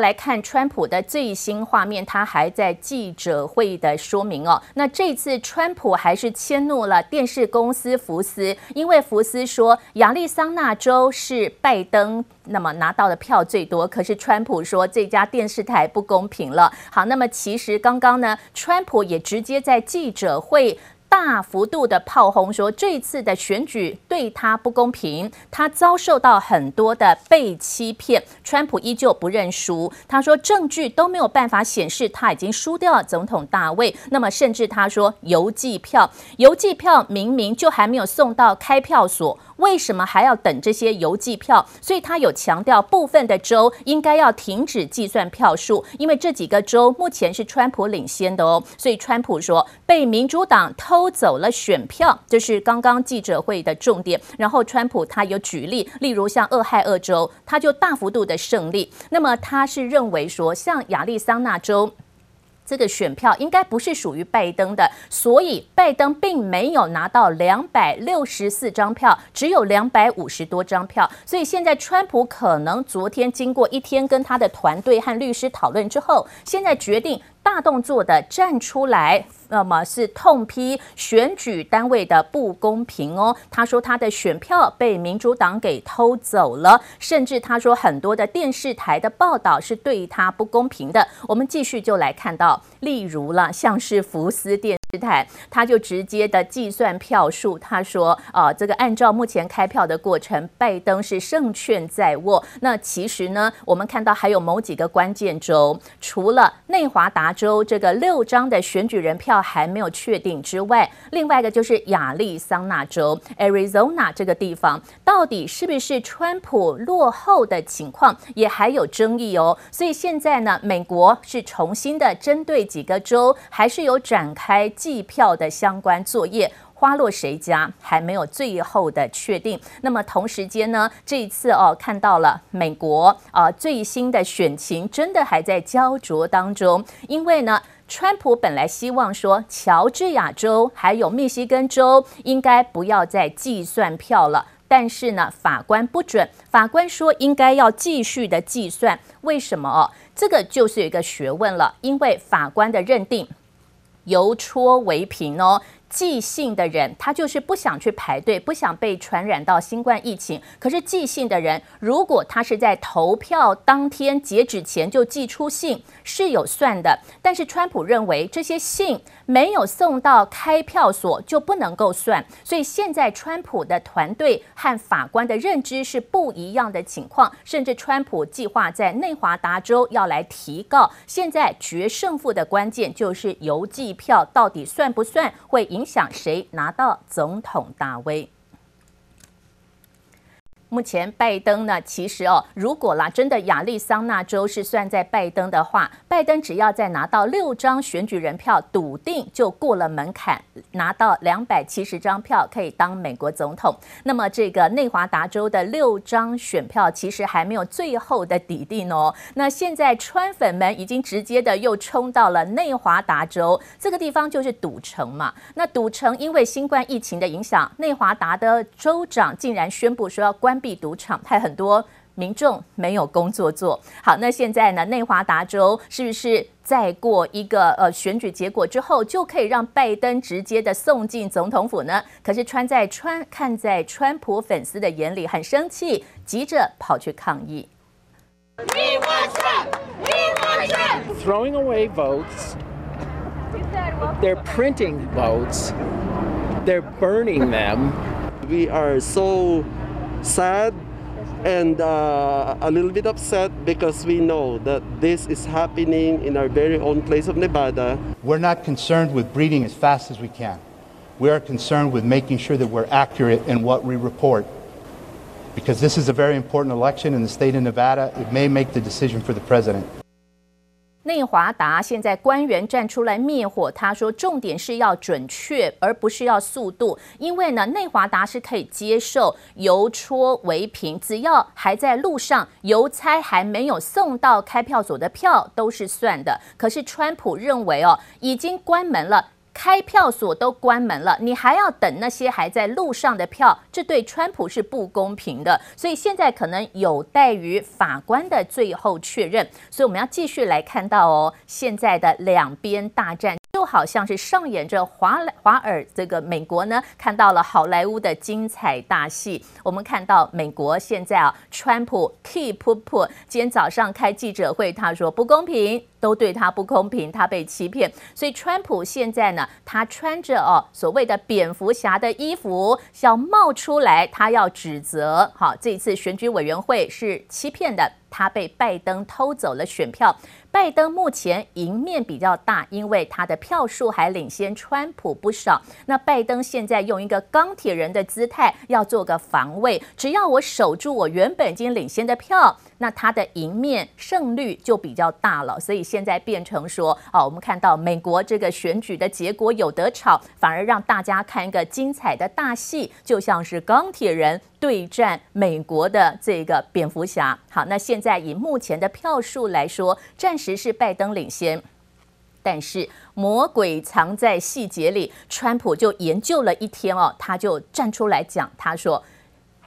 来看川普的最新画面，他还在记者会的说明哦。那这次川普还是迁怒了电视公司福斯，因为福斯说亚利桑那州是拜登那么拿到的票最多，可是川普说这家电视台不公平了。好，那么其实刚刚呢，川普也直接在记者会。大幅度的炮轰说，这次的选举对他不公平，他遭受到很多的被欺骗。川普依旧不认输，他说证据都没有办法显示他已经输掉了总统大位。那么甚至他说邮寄票，邮寄票明明就还没有送到开票所。为什么还要等这些邮寄票？所以他有强调，部分的州应该要停止计算票数，因为这几个州目前是川普领先的哦。所以川普说被民主党偷走了选票，这是刚刚记者会的重点。然后川普他有举例，例如像俄亥俄州，他就大幅度的胜利。那么他是认为说，像亚利桑那州。这个选票应该不是属于拜登的，所以拜登并没有拿到两百六十四张票，只有两百五十多张票。所以现在川普可能昨天经过一天跟他的团队和律师讨论之后，现在决定。大动作的站出来，那么是痛批选举单位的不公平哦。他说他的选票被民主党给偷走了，甚至他说很多的电视台的报道是对他不公平的。我们继续就来看到，例如了，像是福斯电视台，他就直接的计算票数。他说，啊，这个按照目前开票的过程，拜登是胜券在握。那其实呢，我们看到还有某几个关键州，除了内华达。州这个六张的选举人票还没有确定之外，另外一个就是亚利桑那州 （Arizona） 这个地方，到底是不是川普落后的情况，也还有争议哦。所以现在呢，美国是重新的针对几个州，还是有展开计票的相关作业。花落谁家还没有最后的确定。那么同时间呢，这一次哦，看到了美国啊最新的选情真的还在焦灼当中。因为呢，川普本来希望说，乔治亚州还有密西根州应该不要再计算票了，但是呢，法官不准，法官说应该要继续的计算。为什么哦？这个就是一个学问了，因为法官的认定邮戳为凭哦。寄信的人，他就是不想去排队，不想被传染到新冠疫情。可是寄信的人，如果他是在投票当天截止前就寄出信，是有算的。但是川普认为这些信没有送到开票所就不能够算。所以现在川普的团队和法官的认知是不一样的情况。甚至川普计划在内华达州要来提告。现在决胜负的关键就是邮寄票到底算不算，会影。想谁拿到总统大位？目前拜登呢，其实哦，如果啦真的亚利桑那州是算在拜登的话，拜登只要再拿到六张选举人票，笃定就过了门槛，拿到两百七十张票可以当美国总统。那么这个内华达州的六张选票其实还没有最后的底定哦。那现在川粉们已经直接的又冲到了内华达州这个地方，就是赌城嘛。那赌城因为新冠疫情的影响，内华达的州长竟然宣布说要关。闭赌场，害很多民众没有工作做。好，那现在呢？内华达州是不是再过一个呃选举结果之后，就可以让拜登直接的送进总统府呢？可是川在川看在川普粉丝的眼里很生气，急着跑去抗议。We want Trump! We want Trump! Throwing away votes. They're printing votes. They're burning them. We are so. Sad and uh, a little bit upset because we know that this is happening in our very own place of Nevada. We're not concerned with breeding as fast as we can. We are concerned with making sure that we're accurate in what we report. Because this is a very important election in the state of Nevada, it may make the decision for the president. 内华达现在官员站出来灭火，他说重点是要准确，而不是要速度。因为呢，内华达是可以接受邮戳为凭，只要还在路上，邮差还没有送到开票所的票都是算的。可是川普认为哦，已经关门了。开票所都关门了，你还要等那些还在路上的票，这对川普是不公平的。所以现在可能有待于法官的最后确认。所以我们要继续来看到哦，现在的两边大战。就好像是上演着华华尔这个美国呢，看到了好莱坞的精彩大戏。我们看到美国现在啊，川普 keep put，今天早上开记者会，他说不公平，都对他不公平，他被欺骗。所以川普现在呢，他穿着哦所谓的蝙蝠侠的衣服，要冒出来，他要指责，好，这一次选举委员会是欺骗的，他被拜登偷走了选票。拜登目前赢面比较大，因为他的票数还领先川普不少。那拜登现在用一个钢铁人的姿态，要做个防卫，只要我守住我原本已经领先的票。那他的赢面胜率就比较大了，所以现在变成说，哦，我们看到美国这个选举的结果有得吵，反而让大家看一个精彩的大戏，就像是钢铁人对战美国的这个蝙蝠侠。好，那现在以目前的票数来说，暂时是拜登领先，但是魔鬼藏在细节里，川普就研究了一天哦，他就站出来讲，他说。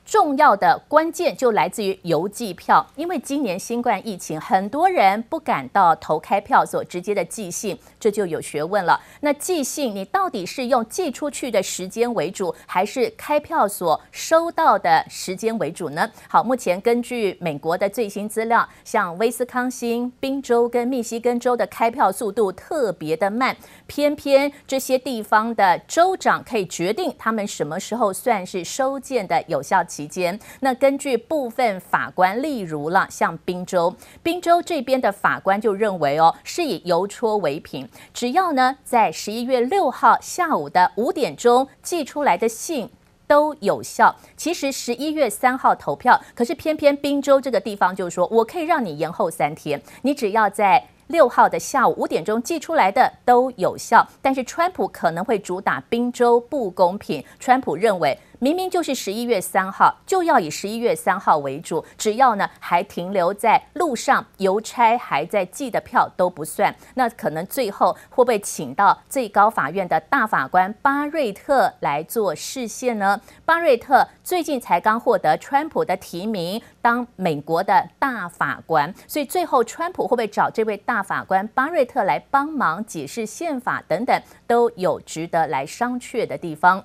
重要的关键就来自于邮寄票，因为今年新冠疫情，很多人不敢到投开票所直接的寄信，这就有学问了。那寄信，你到底是用寄出去的时间为主，还是开票所收到的时间为主呢？好，目前根据美国的最新资料，像威斯康星、宾州跟密西根州的开票速度特别的慢，偏偏这些地方的州长可以决定他们什么时候算是收件的有效期。期间，那根据部分法官，例如了，像宾州，宾州这边的法官就认为哦，是以邮戳为凭，只要呢在十一月六号下午的五点钟寄出来的信都有效。其实十一月三号投票，可是偏偏宾州这个地方就说，我可以让你延后三天，你只要在六号的下午五点钟寄出来的都有效。但是川普可能会主打宾州不公平，川普认为。明明就是十一月三号，就要以十一月三号为主。只要呢还停留在路上，邮差还在寄的票都不算。那可能最后会不会请到最高法院的大法官巴瑞特来做释宪呢？巴瑞特最近才刚获得川普的提名当美国的大法官，所以最后川普会不会找这位大法官巴瑞特来帮忙解释宪法等等，都有值得来商榷的地方。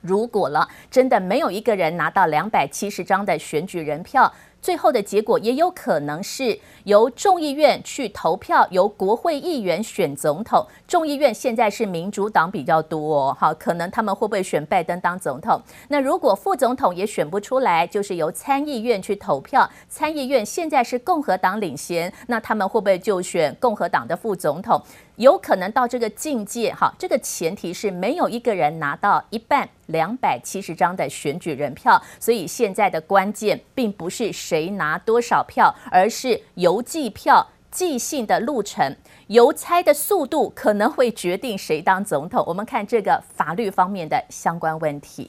如果了，真的没有一个人拿到两百七十张的选举人票，最后的结果也有可能是由众议院去投票，由国会议员选总统。众议院现在是民主党比较多哦，好，可能他们会不会选拜登当总统？那如果副总统也选不出来，就是由参议院去投票。参议院现在是共和党领先，那他们会不会就选共和党的副总统？有可能到这个境界，哈，这个前提是没有一个人拿到一半两百七十张的选举人票，所以现在的关键并不是谁拿多少票，而是邮寄票寄信的路程，邮差的速度可能会决定谁当总统。我们看这个法律方面的相关问题。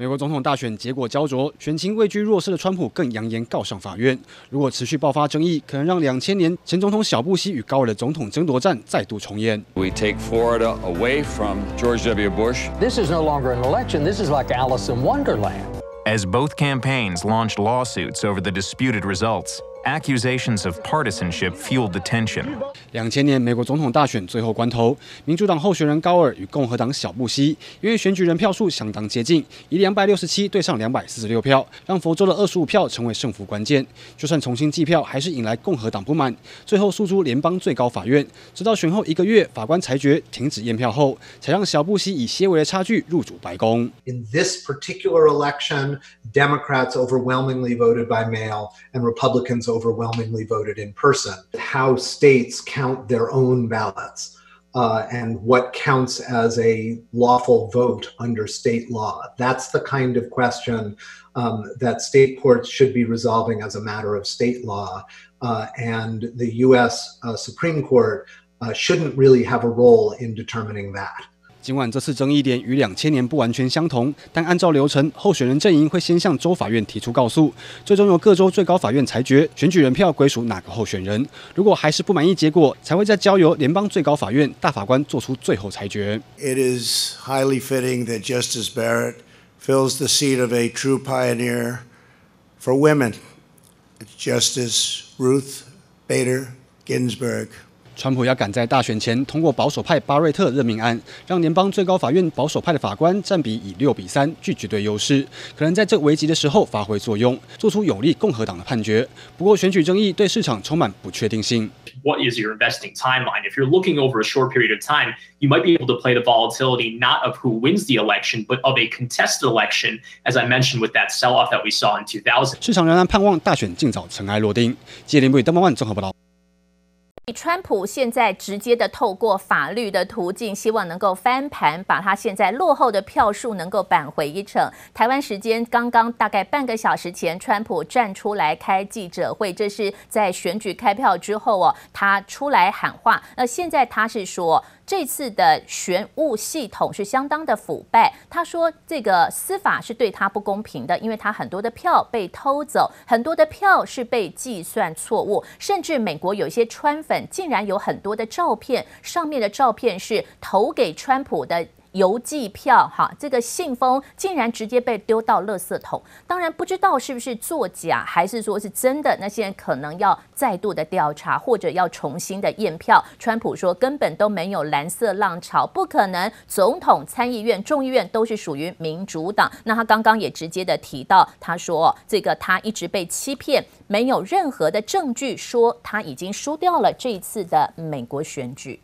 美国总统大选结果焦灼，选情位居弱势的川普更扬言告上法院。如果持续爆发争议，可能让两千年前总统小布希与高尔的总统争夺战再度重演。We take Florida away from George W. Bush. This is no longer an election. This is like Alice in Wonderland. As both campaigns launched lawsuits over the disputed results. Accusations of partisanship fueled the tension. 两千年美国总统大选最后关头，民主党候选人高尔与共和党小布希，因为选举人票数相当接近，以两百六十七对上两百四十六票，让佛州的二十五票成为胜负关键。就算重新计票，还是引来共和党不满，最后诉诸联邦最高法院。直到选后一个月，法官裁决停止验票后，才让小布希以些微的差距入主白宫。In this particular election, Democrats overwhelmingly voted by mail, and Republicans overwhelmingly voted in person. How states count their own ballots uh, and what counts as a lawful vote under state law. That's the kind of question um, that state courts should be resolving as a matter of state law. Uh, and the US uh, Supreme Court uh, shouldn't really have a role in determining that. 尽管这次争议点与两千年不完全相同，但按照流程，候选人阵营会先向州法院提出告诉，最终由各州最高法院裁决选举人票归属哪个候选人。如果还是不满意结果，才会再交由联邦最高法院大法官做出最后裁决。It is highly fitting that Justice Barrett fills the seat of a true pioneer for women. Justice Ruth Bader Ginsburg. 川普要赶在大选前通过保守派巴瑞特任命案，让联邦最高法院保守派的法官占比以六比三具绝对优势，可能在这危急的时候发挥作用，做出有利共和党的判决。不过，选举争议对市场充满不确定性。What is your investing timeline? If you're looking over a short period of time, you might be able to play the volatility not of who wins the election, but of a contested election. As I mentioned, with that sell-off that we saw in 2000. 市场仍然盼望大选尽早尘埃落定。记者林博宇、邓万万综合报道。川普现在直接的透过法律的途径，希望能够翻盘，把他现在落后的票数能够扳回一城。台湾时间刚刚大概半个小时前，川普站出来开记者会，这是在选举开票之后哦，他出来喊话。那现在他是说。这次的选务系统是相当的腐败。他说，这个司法是对他不公平的，因为他很多的票被偷走，很多的票是被计算错误，甚至美国有一些川粉竟然有很多的照片，上面的照片是投给川普的。邮寄票，哈，这个信封竟然直接被丢到垃圾桶。当然不知道是不是作假，还是说是真的。那现在可能要再度的调查，或者要重新的验票。川普说根本都没有蓝色浪潮，不可能。总统、参议院、众议院都是属于民主党。那他刚刚也直接的提到，他说这个他一直被欺骗，没有任何的证据说他已经输掉了这一次的美国选举。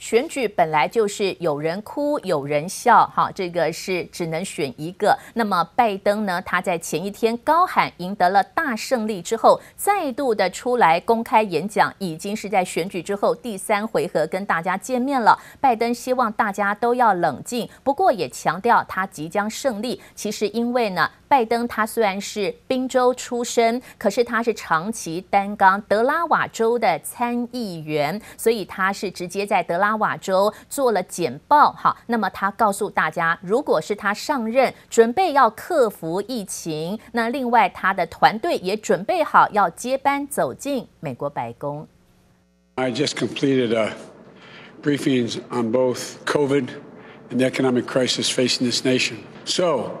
选举本来就是有人哭有人笑，哈，这个是只能选一个。那么拜登呢？他在前一天高喊赢得了大胜利之后，再度的出来公开演讲，已经是在选举之后第三回合跟大家见面了。拜登希望大家都要冷静，不过也强调他即将胜利。其实因为呢。拜登他虽然是宾州出身，可是他是长期担纲德拉瓦州的参议员，所以他是直接在德拉 瓦州做了简报。好，那么他告诉大家，如果是他上任，准备要克服疫情，那另外他的团队也准备好要接班走进美国白宫。I just completed a briefings on both COVID and the economic crisis facing this nation. So.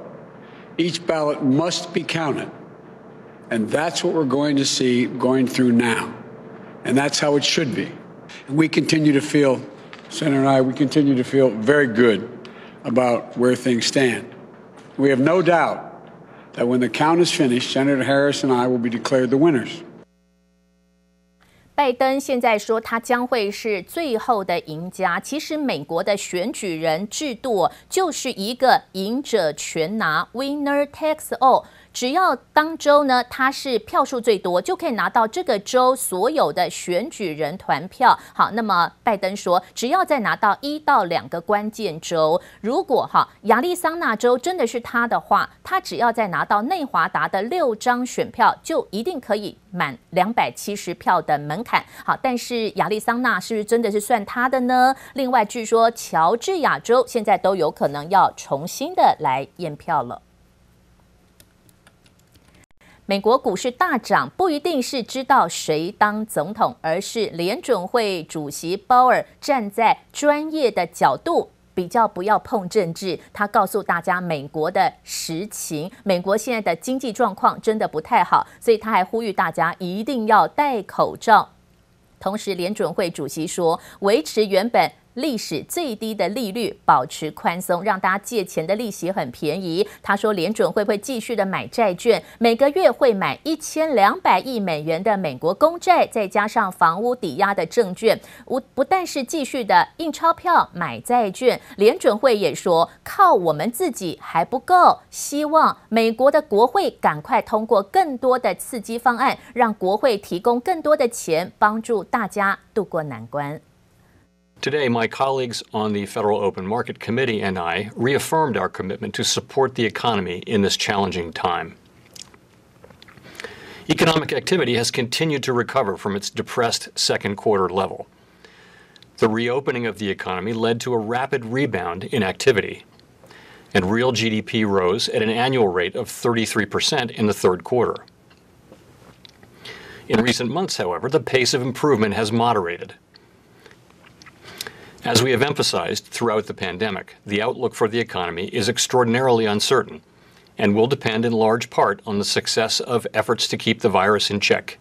Each ballot must be counted. And that's what we're going to see going through now. And that's how it should be. And we continue to feel, Senator and I, we continue to feel very good about where things stand. We have no doubt that when the count is finished, Senator Harris and I will be declared the winners. 拜登现在说他将会是最后的赢家。其实美国的选举人制度就是一个赢者全拿 （winner takes all）。 只要当州呢，他是票数最多，就可以拿到这个州所有的选举人团票。好，那么拜登说，只要再拿到一到两个关键州，如果哈亚利桑那州真的是他的话，他只要再拿到内华达的六张选票，就一定可以满两百七十票的门槛。好，但是亚利桑那是不是真的是算他的呢？另外，据说乔治亚州现在都有可能要重新的来验票了。美国股市大涨，不一定是知道谁当总统，而是联准会主席鲍尔站在专业的角度，比较不要碰政治。他告诉大家美国的实情，美国现在的经济状况真的不太好，所以他还呼吁大家一定要戴口罩。同时，联准会主席说，维持原本。历史最低的利率，保持宽松，让大家借钱的利息很便宜。他说，联准会会继续的买债券，每个月会买一千两百亿美元的美国公债，再加上房屋抵押的证券。不不但是继续的印钞票买债券，联准会也说，靠我们自己还不够，希望美国的国会赶快通过更多的刺激方案，让国会提供更多的钱，帮助大家渡过难关。Today, my colleagues on the Federal Open Market Committee and I reaffirmed our commitment to support the economy in this challenging time. Economic activity has continued to recover from its depressed second quarter level. The reopening of the economy led to a rapid rebound in activity, and real GDP rose at an annual rate of 33% in the third quarter. In recent months, however, the pace of improvement has moderated. As we have emphasized throughout the pandemic, the outlook for the economy is extraordinarily uncertain and will depend in large part on the success of efforts to keep the virus in check.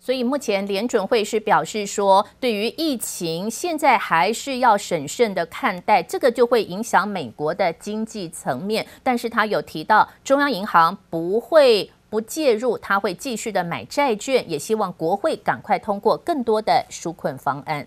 所以目前联准会是表示说，对于疫情现在还是要审慎的看待，这个就会影响美国的经济层面。但是他有提到，中央银行不会。不介入，他会继续的买债券，也希望国会赶快通过更多的纾困方案。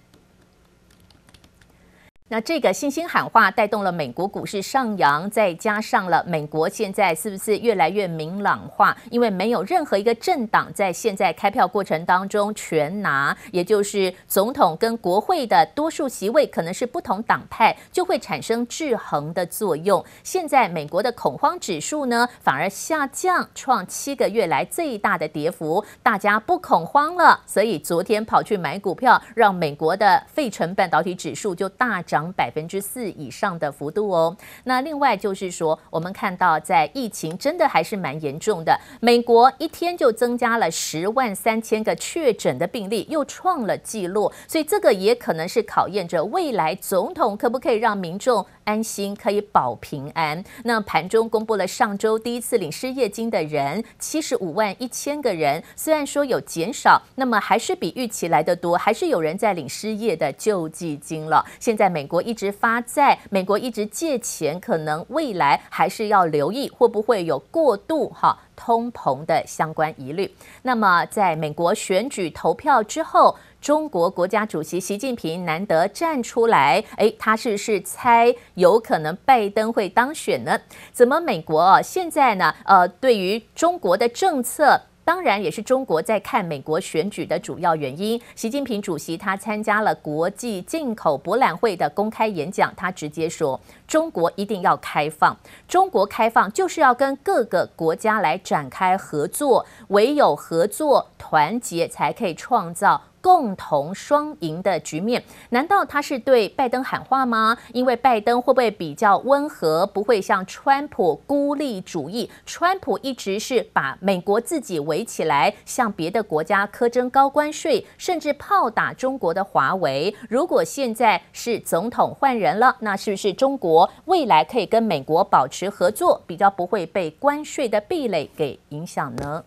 那这个信心喊话带动了美国股市上扬，再加上了美国现在是不是越来越明朗化？因为没有任何一个政党在现在开票过程当中全拿，也就是总统跟国会的多数席位可能是不同党派，就会产生制衡的作用。现在美国的恐慌指数呢，反而下降，创七个月来最大的跌幅，大家不恐慌了，所以昨天跑去买股票，让美国的费城半导体指数就大涨。涨百分之四以上的幅度哦。那另外就是说，我们看到在疫情真的还是蛮严重的，美国一天就增加了十万三千个确诊的病例，又创了纪录。所以这个也可能是考验着未来总统可不可以让民众安心，可以保平安。那盘中公布了上周第一次领失业金的人七十五万一千个人，虽然说有减少，那么还是比预期来得多，还是有人在领失业的救济金了。现在美国一直发债，美国一直借钱，可能未来还是要留意会不会有过度哈通膨的相关疑虑。那么，在美国选举投票之后，中国国家主席习近平难得站出来，诶，他是是猜有可能拜登会当选呢？怎么美国现在呢？呃，对于中国的政策。当然，也是中国在看美国选举的主要原因。习近平主席他参加了国际进口博览会的公开演讲，他直接说：“中国一定要开放，中国开放就是要跟各个国家来展开合作，唯有合作团结，才可以创造。”共同双赢的局面，难道他是对拜登喊话吗？因为拜登会不会比较温和，不会像川普孤立主义？川普一直是把美国自己围起来，向别的国家苛征高关税，甚至炮打中国的华为。如果现在是总统换人了，那是不是中国未来可以跟美国保持合作，比较不会被关税的壁垒给影响呢？